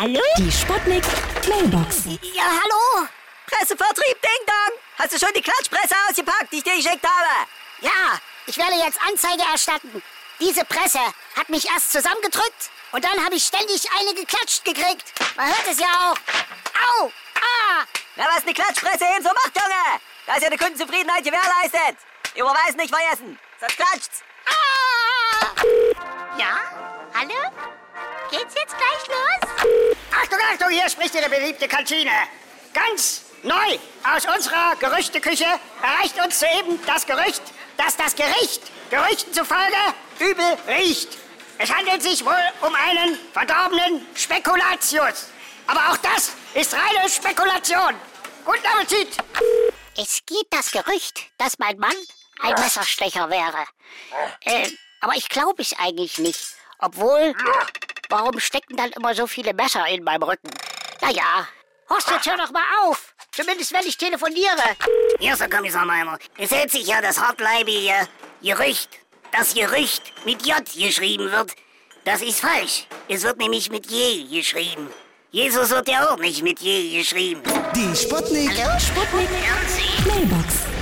Hallo? Die Sputnik Mailbox. Ja, hallo? Pressevertrieb Ding Dong! Hast du schon die Klatschpresse ausgepackt, die ich dir geschickt habe? Ja, ich werde jetzt Anzeige erstatten. Diese Presse hat mich erst zusammengedrückt und dann habe ich ständig eine geklatscht gekriegt. Man hört es ja auch. Au! Ah! Na, was eine Klatschpresse eben so macht, Junge! Da ist ja die Kundenzufriedenheit gewährleistet. Überweisen nicht vergessen, sonst klatscht's. Ah! Ja? Hallo? Geht's jetzt gleich los? Achtung, Achtung, hier spricht Ihre beliebte Kantine. Ganz neu aus unserer Gerüchteküche erreicht uns soeben das Gerücht, dass das Gericht Gerüchten zufolge übel riecht. Es handelt sich wohl um einen verdorbenen Spekulatius. Aber auch das ist reine Spekulation. Guten Appetit! Es geht das Gerücht, dass mein Mann ein Messerstecher wäre. Äh, aber ich glaube es eigentlich nicht. Obwohl, warum stecken dann immer so viele Messer in meinem Rücken? Naja, Horst, jetzt hör doch mal auf. Zumindest wenn ich telefoniere. Hier ist der Kommissar Meimer. Es hält sich ja das hartleibige Gerücht, das Gerücht mit J geschrieben wird. Das ist falsch. Es wird nämlich mit J geschrieben. Jesus wird ja auch nicht mit J geschrieben. Die Sputnik. Sputnik Mailbox.